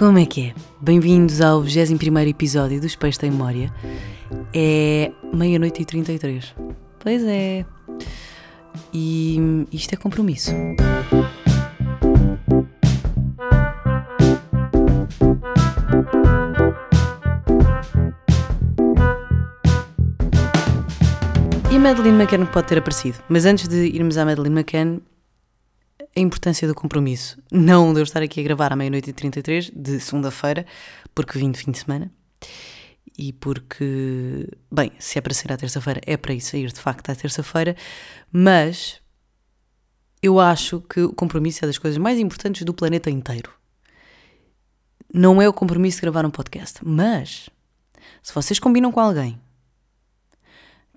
Como é que é? Bem-vindos ao 21 episódio dos Peixes da Memória. É meia-noite e 33. Pois é. E isto é compromisso. E Madeleine McCann pode ter aparecido. Mas antes de irmos à Madeleine McCann, a importância do compromisso. Não de eu estar aqui a gravar à meia-noite e 33 de segunda-feira, porque vim de fim de semana. E porque, bem, se é para sair à terça-feira, é para ir sair de facto à terça-feira, mas eu acho que o compromisso é das coisas mais importantes do planeta inteiro. Não é o compromisso de gravar um podcast, mas se vocês combinam com alguém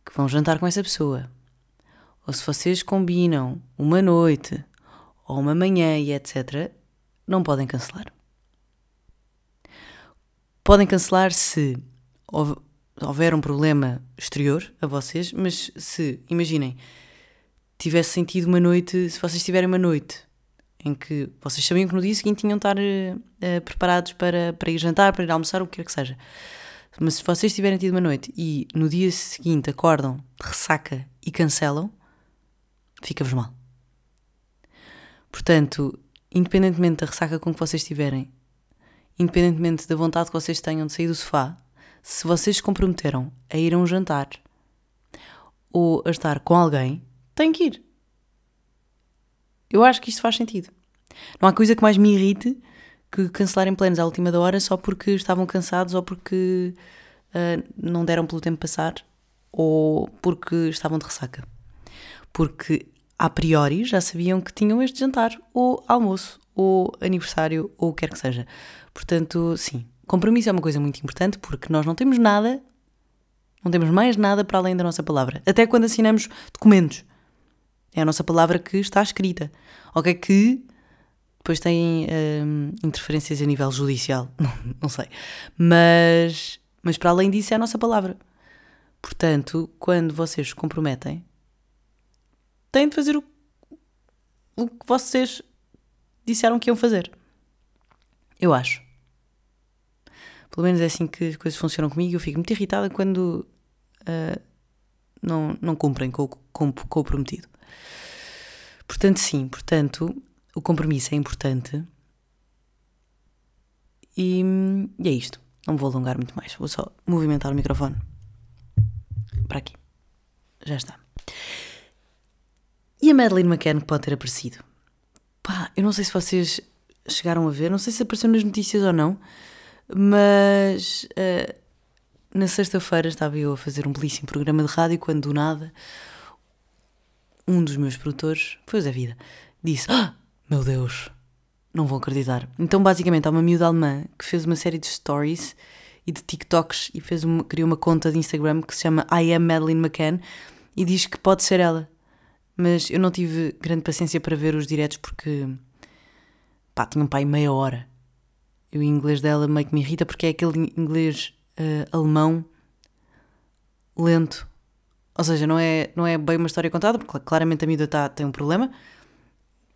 que vão jantar com essa pessoa, ou se vocês combinam uma noite ou uma manhã e etc., não podem cancelar. Podem cancelar se houver um problema exterior a vocês, mas se, imaginem, tivesse sentido uma noite, se vocês tiverem uma noite em que vocês sabiam que no dia seguinte tinham de estar uh, preparados para, para ir jantar, para ir almoçar, o que quer que seja. Mas se vocês tiverem tido uma noite e no dia seguinte acordam ressaca e cancelam, fica-vos mal. Portanto, independentemente da ressaca com que vocês estiverem, independentemente da vontade que vocês tenham de sair do sofá, se vocês se comprometeram a ir a um jantar ou a estar com alguém, têm que ir. Eu acho que isto faz sentido. Não há coisa que mais me irrite que cancelarem planos à última da hora só porque estavam cansados ou porque uh, não deram pelo tempo passar ou porque estavam de ressaca. Porque a priori já sabiam que tinham este jantar, ou almoço, ou aniversário, ou o que quer que seja. Portanto, sim, compromisso é uma coisa muito importante porque nós não temos nada, não temos mais nada para além da nossa palavra. Até quando assinamos documentos. É a nossa palavra que está escrita. Ok, que depois tem hum, interferências a nível judicial, não, não sei. Mas, mas para além disso é a nossa palavra. Portanto, quando vocês se comprometem, têm de fazer o, o que vocês disseram que iam fazer. Eu acho. Pelo menos é assim que as coisas funcionam comigo. Eu fico muito irritada quando uh, não, não cumprem com, com, com o prometido. Portanto, sim, portanto, o compromisso é importante. E, e é isto. Não vou alongar muito mais. Vou só movimentar o microfone para aqui. Já está. E a Madeleine McCann pode ter aparecido? Pá, eu não sei se vocês chegaram a ver, não sei se apareceu nas notícias ou não, mas uh, na sexta-feira estava eu a fazer um belíssimo programa de rádio quando do nada um dos meus produtores, foi o Zé Vida, disse: ah, Meu Deus, não vou acreditar. Então, basicamente, há uma miúda alemã que fez uma série de stories e de TikToks e fez uma, criou uma conta de Instagram que se chama I Am Madeleine McCann e diz que pode ser ela mas eu não tive grande paciência para ver os diretos porque pá, tinha um pai meia hora. E o inglês dela meio que me irrita porque é aquele inglês uh, alemão lento. Ou seja, não é, não é bem uma história contada, porque claramente a miúda tá, tem um problema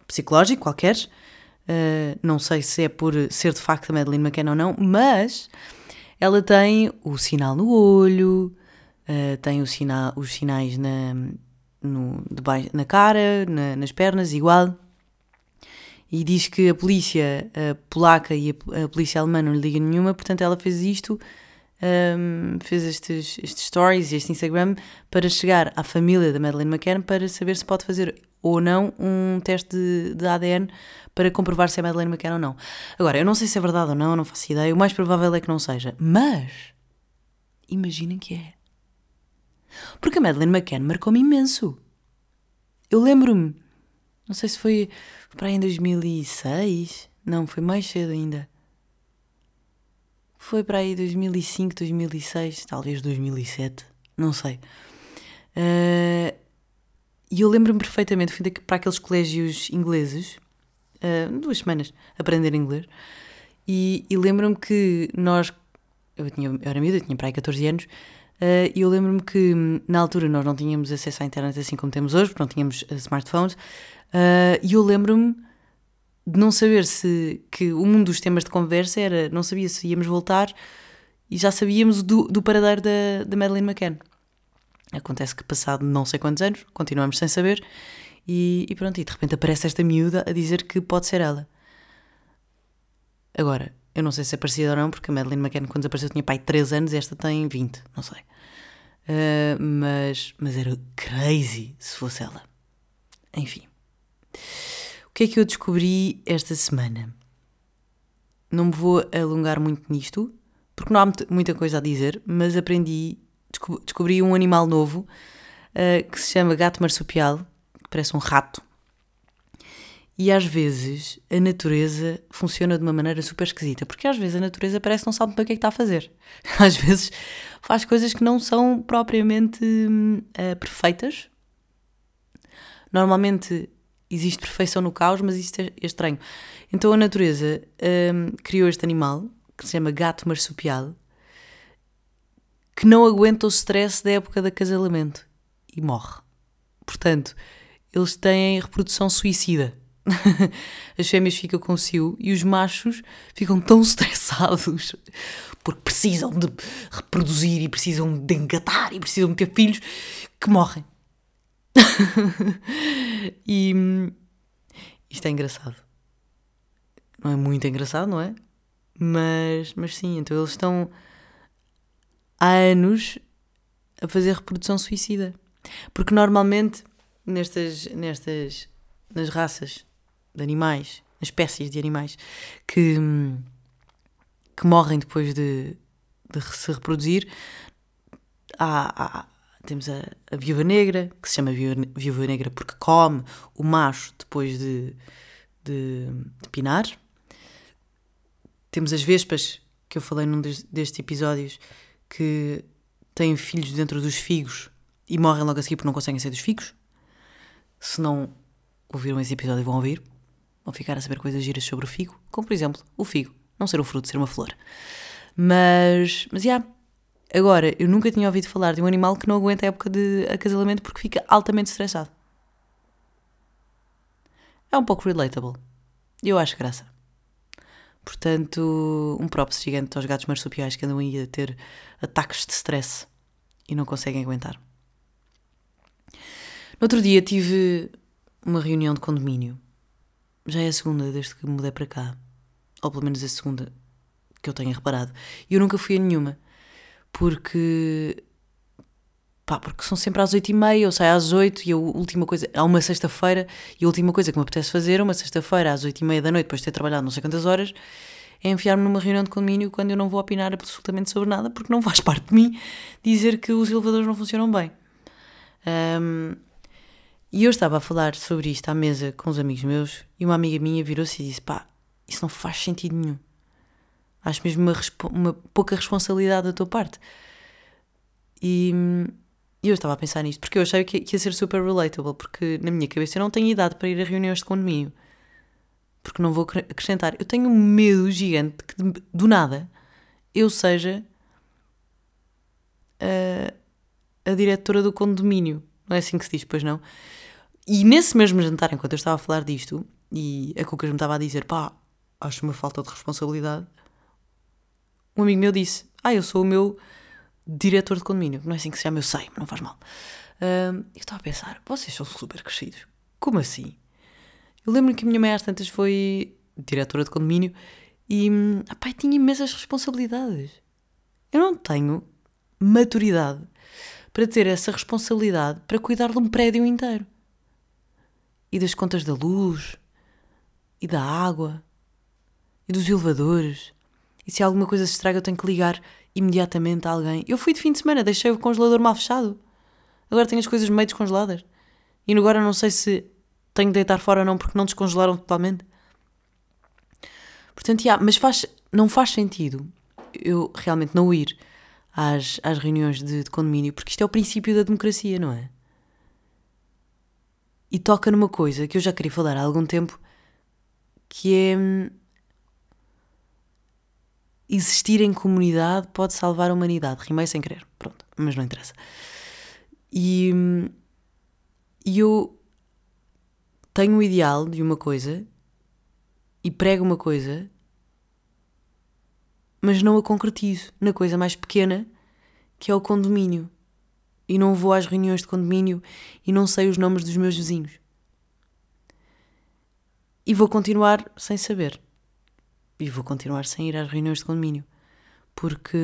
psicológico qualquer. Uh, não sei se é por ser de facto a Madeleine McCann ou não, mas ela tem o sinal no olho, uh, tem o sina os sinais na, no, debaixo, na cara, na, nas pernas, igual. E diz que a polícia a polaca e a, a, polícia alemã não lhe liga nenhuma, portanto ela fez isto, um, fez estes, estes stories este Instagram para chegar à família da Madeleine McCann para saber se pode fazer ou não um teste de, de ADN para comprovar se é Madeleine McCann ou não. Agora, eu não sei se é verdade ou não, não faço ideia, o mais provável é que não seja, mas imaginem que é. Porque a Madeleine McCann marcou-me imenso. Eu lembro-me, não sei se foi para aí em 2006, não, foi mais cedo ainda. Foi para aí 2005, 2006, talvez 2007, não sei. Uh, e eu lembro-me perfeitamente, fui para aqueles colégios ingleses, uh, duas semanas, aprender inglês, e, e lembro-me que nós, eu, tinha, eu era miúda, eu tinha para aí 14 anos, e eu lembro-me que hum, na altura nós não tínhamos acesso à internet assim como temos hoje, porque não tínhamos uh, smartphones. Uh, e eu lembro-me de não saber se que um dos temas de conversa era não sabia se íamos voltar e já sabíamos do, do paradeiro da, da Madeleine McCann. Acontece que passado não sei quantos anos, continuamos sem saber e, e pronto, e de repente aparece esta miúda a dizer que pode ser ela. Agora, eu não sei se é parecida ou não, porque a Madeleine McCann quando desapareceu tinha pai 3 anos e esta tem 20, não sei. Uh, mas, mas era crazy se fosse ela. Enfim. O que é que eu descobri esta semana? Não me vou alongar muito nisto, porque não há muita coisa a dizer, mas aprendi, descobri um animal novo uh, que se chama gato marsupial, que parece um rato. E às vezes a natureza funciona de uma maneira super esquisita, porque às vezes a natureza parece que não sabe bem o que é que está a fazer. Às vezes faz coisas que não são propriamente uh, perfeitas. Normalmente existe perfeição no caos, mas isto é, é estranho. Então a natureza um, criou este animal, que se chama gato marsupial, que não aguenta o stress da época de acasalamento e morre. Portanto, eles têm reprodução suicida. As fêmeas ficam com cio e os machos ficam tão estressados porque precisam de reproduzir e precisam de engatar e precisam de ter filhos que morrem. e isto é engraçado. Não é muito engraçado, não é? Mas, mas sim, então eles estão há anos a fazer reprodução suicida. Porque normalmente nestas, nestas nas raças de animais, espécies de animais que, que morrem depois de, de se reproduzir, há, há temos a, a, viúva negra, que se chama viúva, negra porque come o macho depois de, de, de, pinar. Temos as vespas, que eu falei num destes episódios, que têm filhos dentro dos figos e morrem logo a seguir porque não conseguem ser dos figos. Se não ouviram esse episódio, vão ouvir. Vão ficar a saber coisas giras sobre o figo, como por exemplo o figo, não ser um fruto, ser uma flor. Mas, mas, yeah, Agora, eu nunca tinha ouvido falar de um animal que não aguenta a época de acasalamento porque fica altamente estressado. É um pouco relatable. E eu acho graça. Portanto, um props gigante aos gatos marsupiais que andam aí a ter ataques de stress e não conseguem aguentar. No outro dia tive uma reunião de condomínio. Já é a segunda desde que mudei para cá. Ou pelo menos a segunda que eu tenha reparado. E eu nunca fui a nenhuma porque pá, porque são sempre às oito e meia, eu saio às oito e a última coisa, há uma sexta-feira e a última coisa que me apetece fazer, uma sexta-feira às oito e meia da noite, depois de ter trabalhado não sei quantas horas, é enfiar-me numa reunião de condomínio quando eu não vou opinar absolutamente sobre nada, porque não faz parte de mim dizer que os elevadores não funcionam bem. Um, e eu estava a falar sobre isto à mesa com os amigos meus e uma amiga minha virou-se e disse: pá, isso não faz sentido nenhum. Acho mesmo uma, uma pouca responsabilidade da tua parte. E, e eu estava a pensar nisto, porque eu achei que, ia ser super relatable, porque na minha cabeça eu não tenho idade para ir a reuniões de condomínio. Porque não vou acrescentar. Eu tenho um medo gigante que do nada eu seja a, a diretora do condomínio. Não é assim que se diz, pois não? E nesse mesmo jantar, enquanto eu estava a falar disto, e a Cucas me estava a dizer, pá, acho uma falta de responsabilidade, um amigo meu disse: Ah, eu sou o meu diretor de condomínio. Não é assim que se chama, eu sei, não faz mal. Uh, eu estava a pensar: vocês são super crescidos. Como assim? Eu lembro que a minha mãe às tantas foi diretora de condomínio e pai, tinha imensas responsabilidades. Eu não tenho maturidade para ter essa responsabilidade para cuidar de um prédio inteiro. E das contas da luz, e da água, e dos elevadores, e se alguma coisa se estraga, eu tenho que ligar imediatamente a alguém. Eu fui de fim de semana, deixei o congelador mal fechado. Agora tenho as coisas meio descongeladas. E agora não sei se tenho de deitar fora ou não, porque não descongelaram totalmente. Portanto, yeah, mas faz, não faz sentido eu realmente não ir às, às reuniões de, de condomínio, porque isto é o princípio da democracia, não é? E toca numa coisa que eu já queria falar há algum tempo, que é hum, existir em comunidade pode salvar a humanidade. Rimei sem querer, pronto, mas não interessa. E, e eu tenho o ideal de uma coisa e prego uma coisa, mas não a concretizo na coisa mais pequena que é o condomínio. E não vou às reuniões de condomínio e não sei os nomes dos meus vizinhos. E vou continuar sem saber. E vou continuar sem ir às reuniões de condomínio. Porque.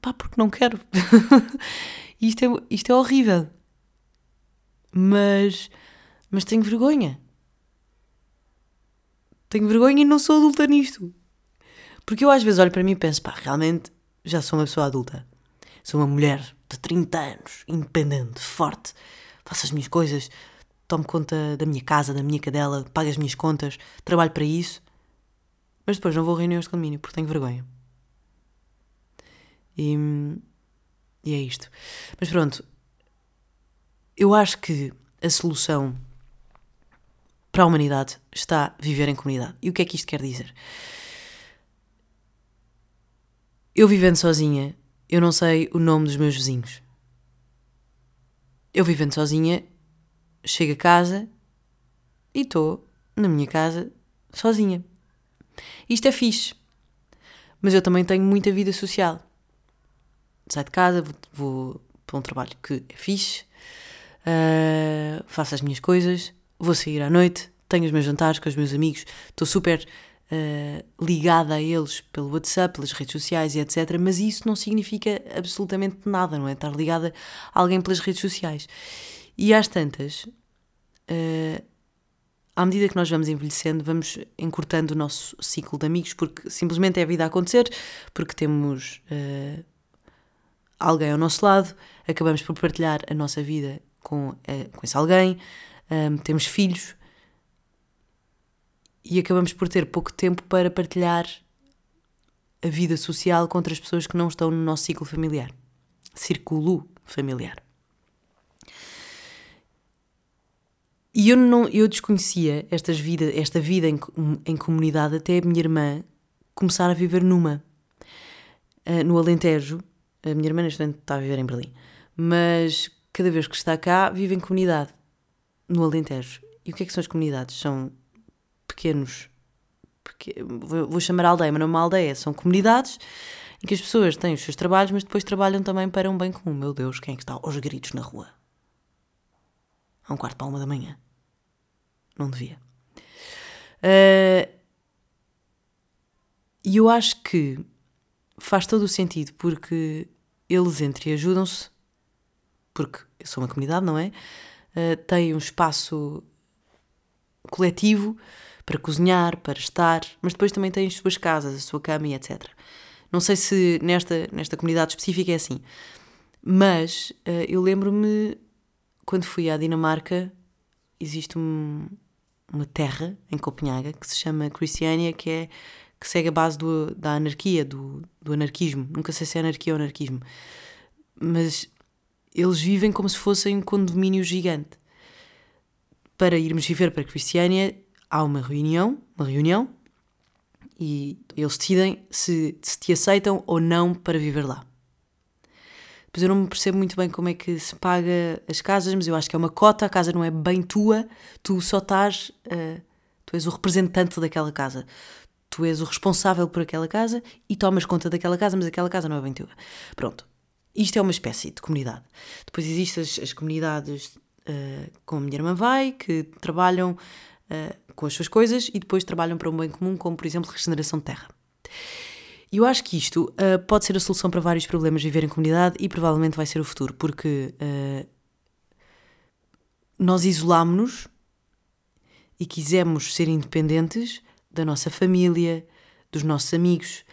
pá, porque não quero. isto, é, isto é horrível. Mas. Mas tenho vergonha. Tenho vergonha e não sou adulta nisto. Porque eu às vezes olho para mim e penso, pá, realmente já sou uma pessoa adulta. Sou uma mulher de 30 anos, independente, forte. Faço as minhas coisas, tomo conta da minha casa, da minha cadela, pago as minhas contas, trabalho para isso. Mas depois não vou a reuniões de condomínio porque tenho vergonha. E, e é isto. Mas pronto, eu acho que a solução para a humanidade está viver em comunidade. E o que é que isto quer dizer? Eu vivendo sozinha, eu não sei o nome dos meus vizinhos. Eu vivendo sozinha, chego a casa e estou na minha casa sozinha. Isto é fixe. Mas eu também tenho muita vida social. Saio de casa, vou, vou para um trabalho que é fixe, uh, faço as minhas coisas, vou sair à noite, tenho os meus jantares com os meus amigos, estou super uh, ligada a eles pelo WhatsApp, pelas redes sociais e etc. Mas isso não significa absolutamente nada, não é? Estar ligada a alguém pelas redes sociais. E às tantas, uh, à medida que nós vamos envelhecendo, vamos encurtando o nosso ciclo de amigos, porque simplesmente é a vida a acontecer, porque temos uh, alguém ao nosso lado, acabamos por partilhar a nossa vida com, uh, com esse alguém, um, temos filhos, e acabamos por ter pouco tempo para partilhar a vida social com outras pessoas que não estão no nosso ciclo familiar, círculo familiar. E eu, não, eu desconhecia estas vida, esta vida em, em comunidade até a minha irmã começar a viver numa. Uh, no Alentejo, a minha irmã neste momento está a viver em Berlim, mas cada vez que está cá vive em comunidade, no Alentejo. E o que é que são as comunidades? São pequenos, vou chamar aldeia, mas não é uma aldeia, são comunidades em que as pessoas têm os seus trabalhos, mas depois trabalham também para um bem comum. Meu Deus, quem é que está aos gritos na rua? A um quarto para uma da manhã. Não devia. Uh, e eu acho que faz todo o sentido, porque eles entre ajudam-se, porque eu sou uma comunidade, não é? Uh, têm um espaço coletivo para cozinhar, para estar, mas depois também tem as suas casas, a sua cama e etc. Não sei se nesta, nesta comunidade específica é assim, mas uh, eu lembro-me quando fui à Dinamarca, existe um, uma terra em Copenhaga que se chama Christiania, que é que segue a base do, da anarquia, do, do anarquismo. Nunca sei se é anarquia ou anarquismo, mas eles vivem como se fossem um condomínio gigante. Para irmos viver para Christiania, há uma reunião, uma reunião, e eles decidem se, se te aceitam ou não para viver lá. Depois eu não me percebo muito bem como é que se paga as casas, mas eu acho que é uma cota, a casa não é bem tua, tu só estás, uh, tu és o representante daquela casa. Tu és o responsável por aquela casa e tomas conta daquela casa, mas aquela casa não é bem tua. Pronto. Isto é uma espécie de comunidade. Depois existem as, as comunidades uh, como a minha irmã vai, que trabalham uh, com as suas coisas e depois trabalham para um bem comum, como por exemplo regeneração de terra. E eu acho que isto uh, pode ser a solução para vários problemas de viver em comunidade e provavelmente vai ser o futuro, porque uh, nós isolámos-nos e quisemos ser independentes da nossa família, dos nossos amigos.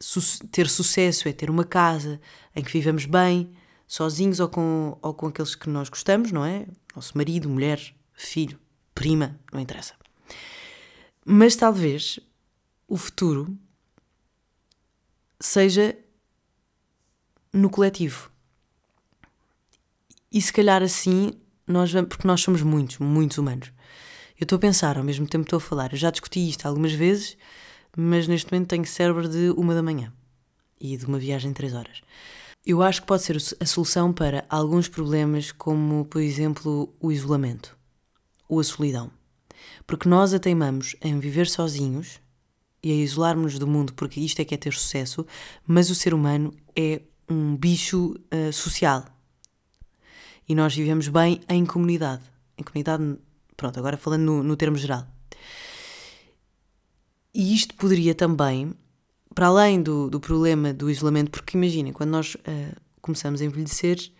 Su ter sucesso é ter uma casa em que vivemos bem, sozinhos ou com, ou com aqueles que nós gostamos, não é? Nosso marido, mulher, filho, prima, não interessa. Mas talvez o futuro seja no coletivo. E se calhar assim, nós vamos, porque nós somos muitos, muitos humanos. Eu estou a pensar, ao mesmo tempo estou a falar. Eu já discuti isto algumas vezes, mas neste momento tenho cérebro de uma da manhã e de uma viagem de três horas. Eu acho que pode ser a solução para alguns problemas, como, por exemplo, o isolamento ou a solidão. Porque nós a teimamos em viver sozinhos e a isolarmos-nos do mundo, porque isto é que é ter sucesso, mas o ser humano é um bicho uh, social. E nós vivemos bem em comunidade. Em comunidade, pronto, agora falando no, no termo geral. E isto poderia também, para além do, do problema do isolamento, porque imaginem, quando nós uh, começamos a envelhecer,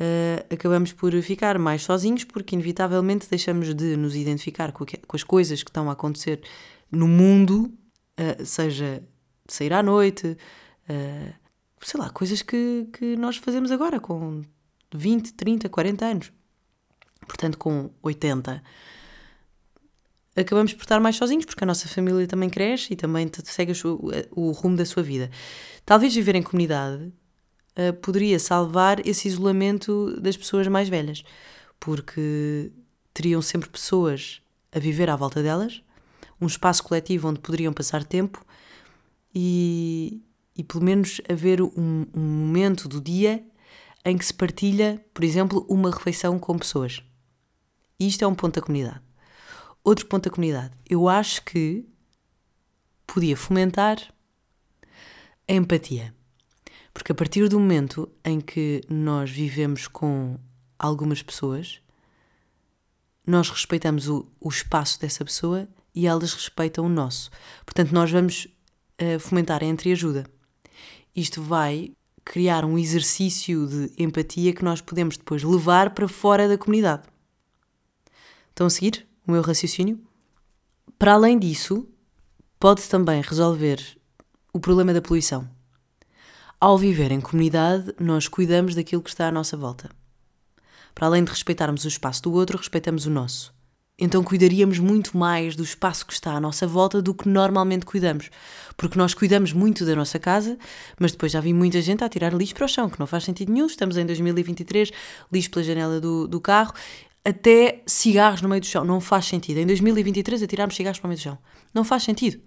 uh, acabamos por ficar mais sozinhos, porque inevitavelmente deixamos de nos identificar com, com as coisas que estão a acontecer no mundo, uh, seja sair à noite, sei lá, coisas que, que nós fazemos agora com 20, 30, 40 anos. Portanto, com 80 acabamos por estar mais sozinhos, porque a nossa família também cresce e também segue o rumo da sua vida. Talvez viver em comunidade uh, poderia salvar esse isolamento das pessoas mais velhas, porque teriam sempre pessoas a viver à volta delas, um espaço coletivo onde poderiam passar tempo e, e pelo menos haver um, um momento do dia em que se partilha, por exemplo, uma refeição com pessoas. Isto é um ponto da comunidade. Outro ponto da comunidade. Eu acho que podia fomentar a empatia. Porque a partir do momento em que nós vivemos com algumas pessoas, nós respeitamos o, o espaço dessa pessoa e elas respeitam o nosso. Portanto, nós vamos uh, fomentar a entreajuda. Isto vai criar um exercício de empatia que nós podemos depois levar para fora da comunidade. Estão a seguir? o meu raciocínio. Para além disso, pode também resolver o problema da poluição. Ao viver em comunidade, nós cuidamos daquilo que está à nossa volta. Para além de respeitarmos o espaço do outro, respeitamos o nosso. Então cuidaríamos muito mais do espaço que está à nossa volta do que normalmente cuidamos. Porque nós cuidamos muito da nossa casa, mas depois já vi muita gente a tirar lixo para o chão, que não faz sentido nenhum. Estamos em 2023, lixo pela janela do, do carro até cigarros no meio do chão. Não faz sentido. Em 2023, atirarmos cigarros para o meio do chão. Não faz sentido.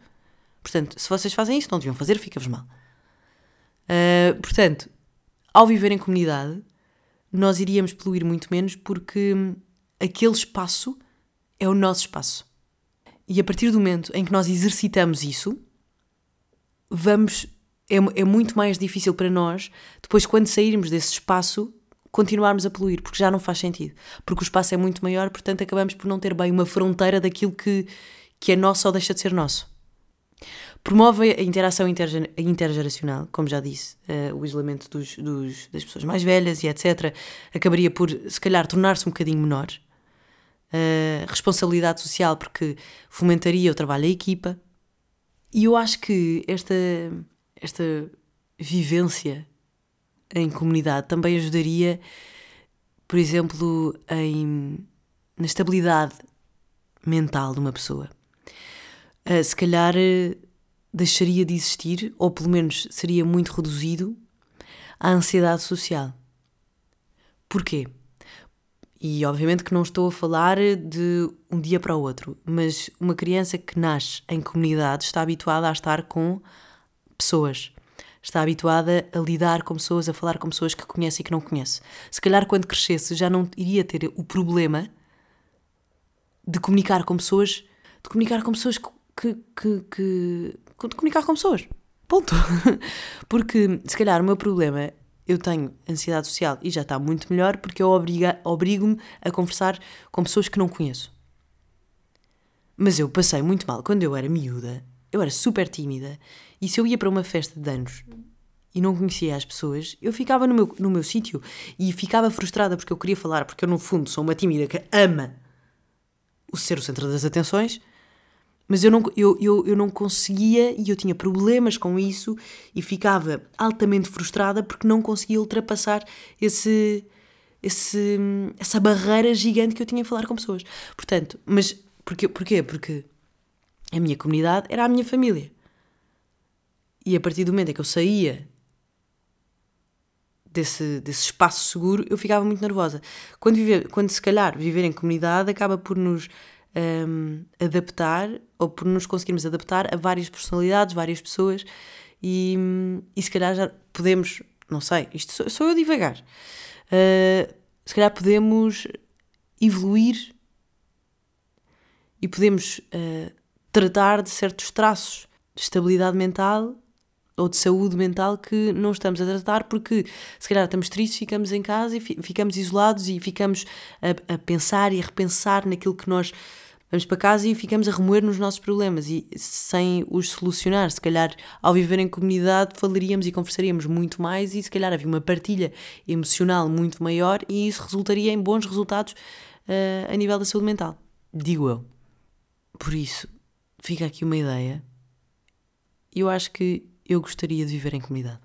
Portanto, se vocês fazem isso, não deviam fazer, fica-vos mal. Uh, portanto, ao viver em comunidade, nós iríamos poluir muito menos porque aquele espaço é o nosso espaço. E a partir do momento em que nós exercitamos isso, vamos. É, é muito mais difícil para nós, depois, quando sairmos desse espaço, continuarmos a poluir, porque já não faz sentido. Porque o espaço é muito maior, portanto acabamos por não ter bem uma fronteira daquilo que, que é nosso ou deixa de ser nosso. Promove a interação intergeracional, como já disse, uh, o isolamento dos, dos, das pessoas mais velhas e etc. acabaria por, se calhar, tornar-se um bocadinho menor. Uh, responsabilidade social, porque fomentaria o trabalho em equipa. E eu acho que esta, esta vivência em comunidade também ajudaria, por exemplo, em, na estabilidade mental de uma pessoa. Uh, se calhar deixaria de existir, ou pelo menos seria muito reduzido, a ansiedade social. Porquê? E obviamente que não estou a falar de um dia para o outro, mas uma criança que nasce em comunidade está habituada a estar com pessoas está habituada a lidar com pessoas, a falar com pessoas que conhece e que não conhece. Se calhar quando crescesse já não iria ter o problema de comunicar com pessoas, de comunicar com pessoas que, que, que, de comunicar com pessoas. Ponto. Porque se calhar o meu problema eu tenho ansiedade social e já está muito melhor porque eu obrigo-me a conversar com pessoas que não conheço. Mas eu passei muito mal quando eu era miúda eu era super tímida e se eu ia para uma festa de anos e não conhecia as pessoas, eu ficava no meu, no meu sítio e ficava frustrada porque eu queria falar, porque eu, no fundo, sou uma tímida que ama o ser o centro das atenções, mas eu não, eu, eu, eu não conseguia e eu tinha problemas com isso e ficava altamente frustrada porque não conseguia ultrapassar esse, esse, essa barreira gigante que eu tinha em falar com pessoas. Portanto, mas porquê? porquê? Porque a minha comunidade era a minha família. E a partir do momento em que eu saía desse, desse espaço seguro, eu ficava muito nervosa. Quando, viver, quando se calhar viver em comunidade acaba por nos um, adaptar ou por nos conseguirmos adaptar a várias personalidades, várias pessoas e, e se calhar já podemos, não sei, isto sou, sou eu devagar, uh, se calhar podemos evoluir e podemos uh, tratar de certos traços de estabilidade mental ou de saúde mental que não estamos a tratar porque se calhar estamos tristes, ficamos em casa e ficamos isolados e ficamos a, a pensar e a repensar naquilo que nós vamos para casa e ficamos a remoer nos nossos problemas e sem os solucionar. Se calhar, ao viver em comunidade, falaríamos e conversaríamos muito mais e se calhar havia uma partilha emocional muito maior e isso resultaria em bons resultados uh, a nível da saúde mental. Digo eu. Por isso, fica aqui uma ideia. Eu acho que eu gostaria de viver em comunidade.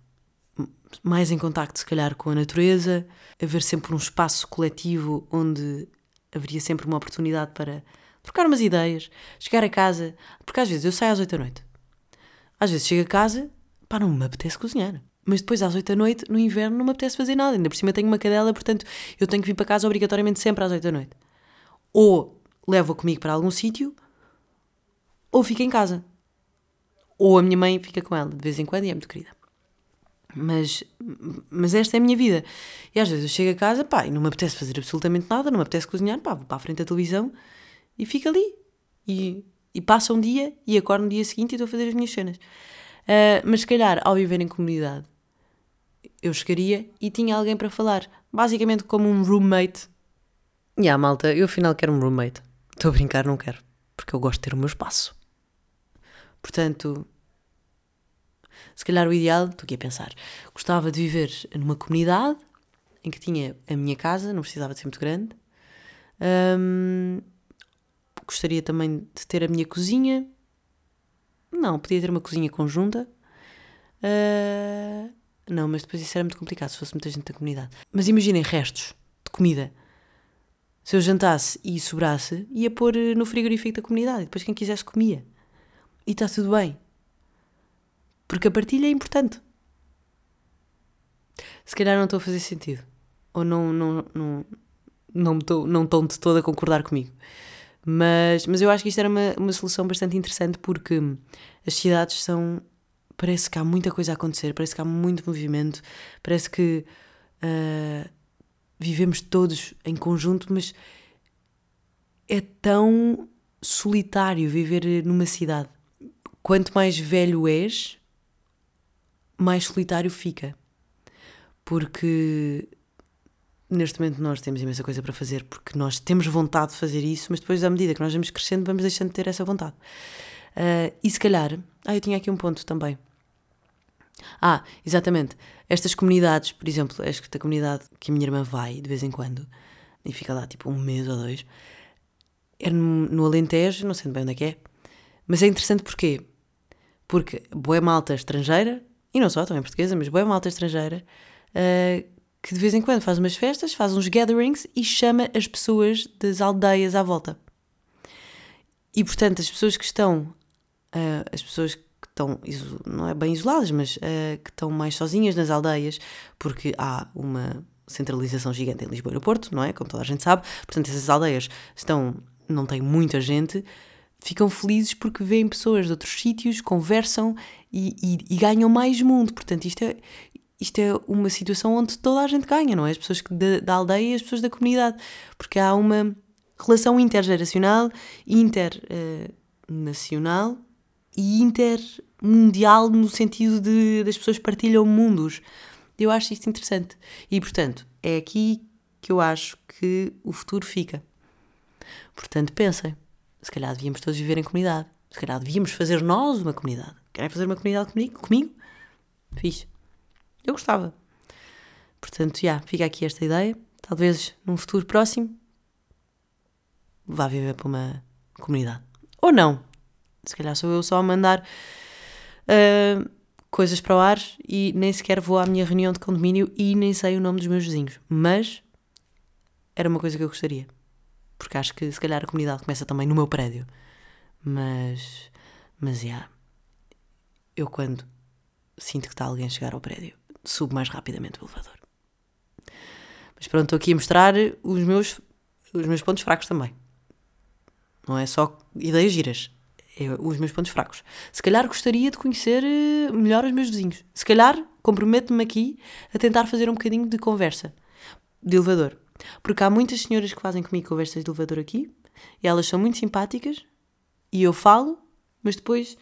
Mais em contacto, se calhar, com a natureza, haver sempre um espaço coletivo onde haveria sempre uma oportunidade para trocar umas ideias, chegar a casa, porque às vezes eu saio às oito da noite. Às vezes chego a casa, pá, não me apetece cozinhar. Mas depois às oito da noite, no inverno, não me apetece fazer nada. Ainda por cima tenho uma cadela, portanto eu tenho que vir para casa obrigatoriamente sempre às oito da noite. Ou levo-a comigo para algum sítio, ou fico em casa. Ou a minha mãe fica com ela de vez em quando e é muito querida. Mas, mas esta é a minha vida. E às vezes eu chego a casa, pá, e não me apetece fazer absolutamente nada, não me apetece cozinhar, pá, vou para a frente da televisão e fico ali. E, e passa um dia e acordo no dia seguinte e estou a fazer as minhas cenas. Uh, mas se calhar, ao viver em comunidade, eu chegaria e tinha alguém para falar. Basicamente como um roommate. E yeah, malta, eu afinal quero um roommate. Estou a brincar, não quero. Porque eu gosto de ter o meu espaço. Portanto, se calhar o ideal, estou aqui a pensar, gostava de viver numa comunidade em que tinha a minha casa, não precisava de ser muito grande. Um, gostaria também de ter a minha cozinha. Não, podia ter uma cozinha conjunta. Uh, não, mas depois isso era muito complicado se fosse muita gente da comunidade. Mas imaginem restos de comida. Se eu jantasse e sobrasse, ia pôr no frigorífico da comunidade. E depois quem quisesse comia. E está tudo bem. Porque a partilha é importante. Se calhar não estou a fazer sentido. Ou não, não, não, não, estou, não estão de todo a concordar comigo. Mas, mas eu acho que isto era uma, uma solução bastante interessante porque as cidades são. Parece que há muita coisa a acontecer, parece que há muito movimento, parece que uh, vivemos todos em conjunto, mas é tão solitário viver numa cidade. Quanto mais velho és, mais solitário fica. Porque neste momento nós temos imensa coisa para fazer porque nós temos vontade de fazer isso, mas depois, à medida que nós vamos crescendo, vamos deixando de ter essa vontade. Uh, e se calhar. Ah, eu tinha aqui um ponto também. Ah, exatamente. Estas comunidades, por exemplo, esta comunidade que a minha irmã vai de vez em quando e fica lá tipo um mês ou dois, é no, Alentejo, não sei bem onde é que é, mas é interessante porquê? Porque boa malta estrangeira, e não só, também portuguesa, mas boa malta estrangeira, uh, que de vez em quando faz umas festas, faz uns gatherings e chama as pessoas das aldeias à volta. E portanto, as pessoas que estão, uh, as pessoas que estão, não é bem isoladas, mas uh, que estão mais sozinhas nas aldeias, porque há uma centralização gigante em Lisboa e no Porto, não é? Como toda a gente sabe. Portanto, essas aldeias estão, não têm muita gente, ficam felizes porque veem pessoas de outros sítios, conversam e, e, e ganham mais mundo. Portanto, isto é, isto é uma situação onde toda a gente ganha, não é? As pessoas da, da aldeia e as pessoas da comunidade, porque há uma relação intergeracional, internacional uh, e intermundial no sentido de das pessoas partilham mundos. Eu acho isto interessante. E, portanto, é aqui que eu acho que o futuro fica. Portanto, pensem, se calhar devíamos todos viver em comunidade. Se calhar devíamos fazer nós uma comunidade. Querem fazer uma comunidade comigo? comigo? Fixe. Eu gostava. Portanto, já, fica aqui esta ideia. Talvez num futuro próximo vá viver para uma comunidade. Ou não. Se calhar sou eu só a mandar uh, coisas para o ar e nem sequer vou à minha reunião de condomínio e nem sei o nome dos meus vizinhos. Mas era uma coisa que eu gostaria. Porque acho que se calhar a comunidade começa também no meu prédio. Mas, mas, já. Eu quando sinto que está alguém a chegar ao prédio, subo mais rapidamente o elevador. Mas pronto, estou aqui a mostrar os meus, os meus pontos fracos também. Não é só ideias giras. É os meus pontos fracos. Se calhar gostaria de conhecer eh, melhor os meus vizinhos. Se calhar comprometo-me aqui a tentar fazer um bocadinho de conversa de elevador. Porque há muitas senhoras que fazem comigo conversas de elevador aqui e elas são muito simpáticas e eu falo, mas depois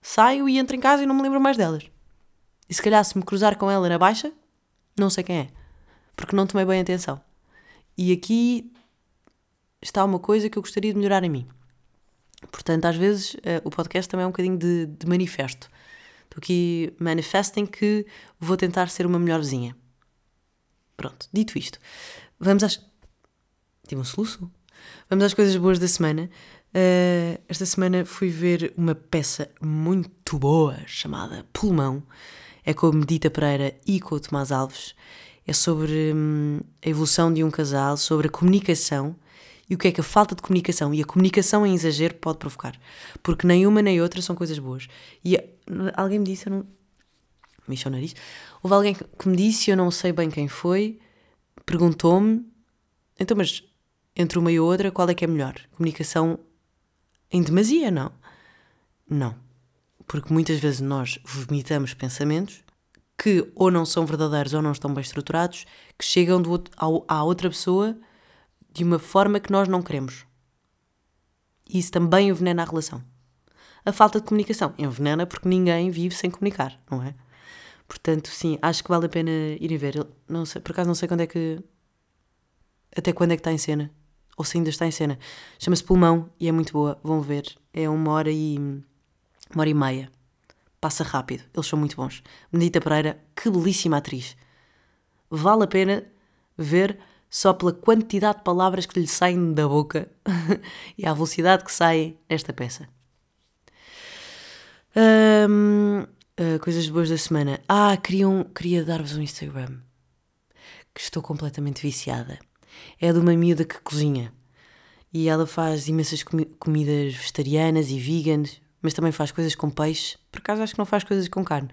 saio e entro em casa e não me lembro mais delas. E se calhar se me cruzar com ela na baixa, não sei quem é, porque não tomei bem atenção. E aqui está uma coisa que eu gostaria de melhorar em mim. Portanto, às vezes uh, o podcast também é um bocadinho de, de manifesto. Estou aqui manifesting que vou tentar ser uma melhor vizinha. Pronto, dito isto, vamos às. Tive um soluço? Vamos às coisas boas da semana. Uh, esta semana fui ver uma peça muito boa chamada Pulmão. É com a Medita Pereira e com o Tomás Alves. É sobre hum, a evolução de um casal, sobre a comunicação e o que é que a falta de comunicação e a comunicação em exagero pode provocar. Porque nem uma nem outra são coisas boas. E alguém me disse, eu não. Mexeu o nariz. Houve alguém que me disse, eu não sei bem quem foi, perguntou-me, então, mas entre uma e outra, qual é que é melhor? Comunicação em demasia, não? Não. Porque muitas vezes nós vomitamos pensamentos que ou não são verdadeiros ou não estão bem estruturados, que chegam do, ao, à outra pessoa de uma forma que nós não queremos. E isso também envenena a relação. A falta de comunicação envenena porque ninguém vive sem comunicar, não é? Portanto, sim, acho que vale a pena irem ver. Não sei, por acaso não sei quando é que. Até quando é que está em cena. Ou se ainda está em cena. Chama-se Pulmão e é muito boa. Vão ver. É uma hora e. uma hora e meia. Passa rápido. Eles são muito bons. Benedita Pereira, que belíssima atriz. Vale a pena ver só pela quantidade de palavras que lhe saem da boca e a velocidade que saem nesta peça. Um, uh, ah, coisas boas da semana. Ah, queria, um, queria dar-vos um Instagram que estou completamente viciada. É de uma miúda que cozinha e ela faz imensas comi comidas vegetarianas e veganas, mas também faz coisas com peixe. Por acaso acho que não faz coisas com carne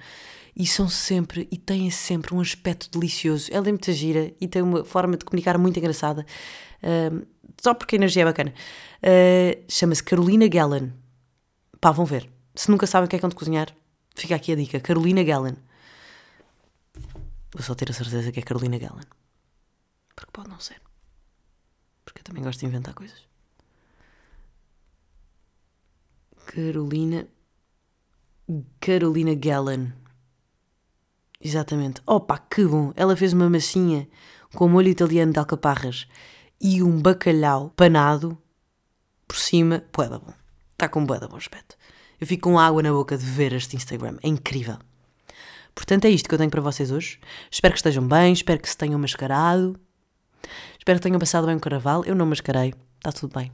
e são sempre e têm sempre um aspecto delicioso. Ela é muito gira e tem uma forma de comunicar muito engraçada, uh, só porque a energia é bacana. Uh, Chama-se Carolina Gallen. Pá, vão ver. Se nunca sabem o que é que de cozinhar, fica aqui a dica: Carolina Gallen. Vou só ter a certeza que é Carolina Gallen. Porque pode não ser. Porque eu também gosto de inventar coisas. Carolina. Carolina Gallen. Exatamente. Opa, que bom! Ela fez uma massinha com molho italiano de alcaparras e um bacalhau panado por cima. Poeda bom. Está com boeda bom aspecto. Eu fico com água na boca de ver este Instagram. É incrível. Portanto, é isto que eu tenho para vocês hoje. Espero que estejam bem, espero que se tenham mascarado. Espero que tenham passado bem o carnaval. Eu não mascarei. Está tudo bem.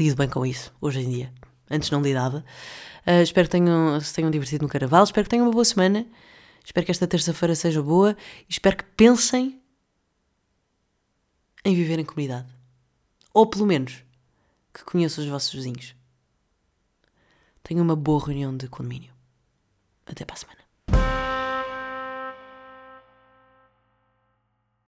Lido bem com isso, hoje em dia. Antes não lidava. Uh, espero que tenham, se tenham divertido no carnaval. Espero que tenham uma boa semana. Espero que esta terça-feira seja boa e espero que pensem em viver em comunidade. Ou pelo menos que conheçam os vossos vizinhos. Tenham uma boa reunião de condomínio. Até para a semana.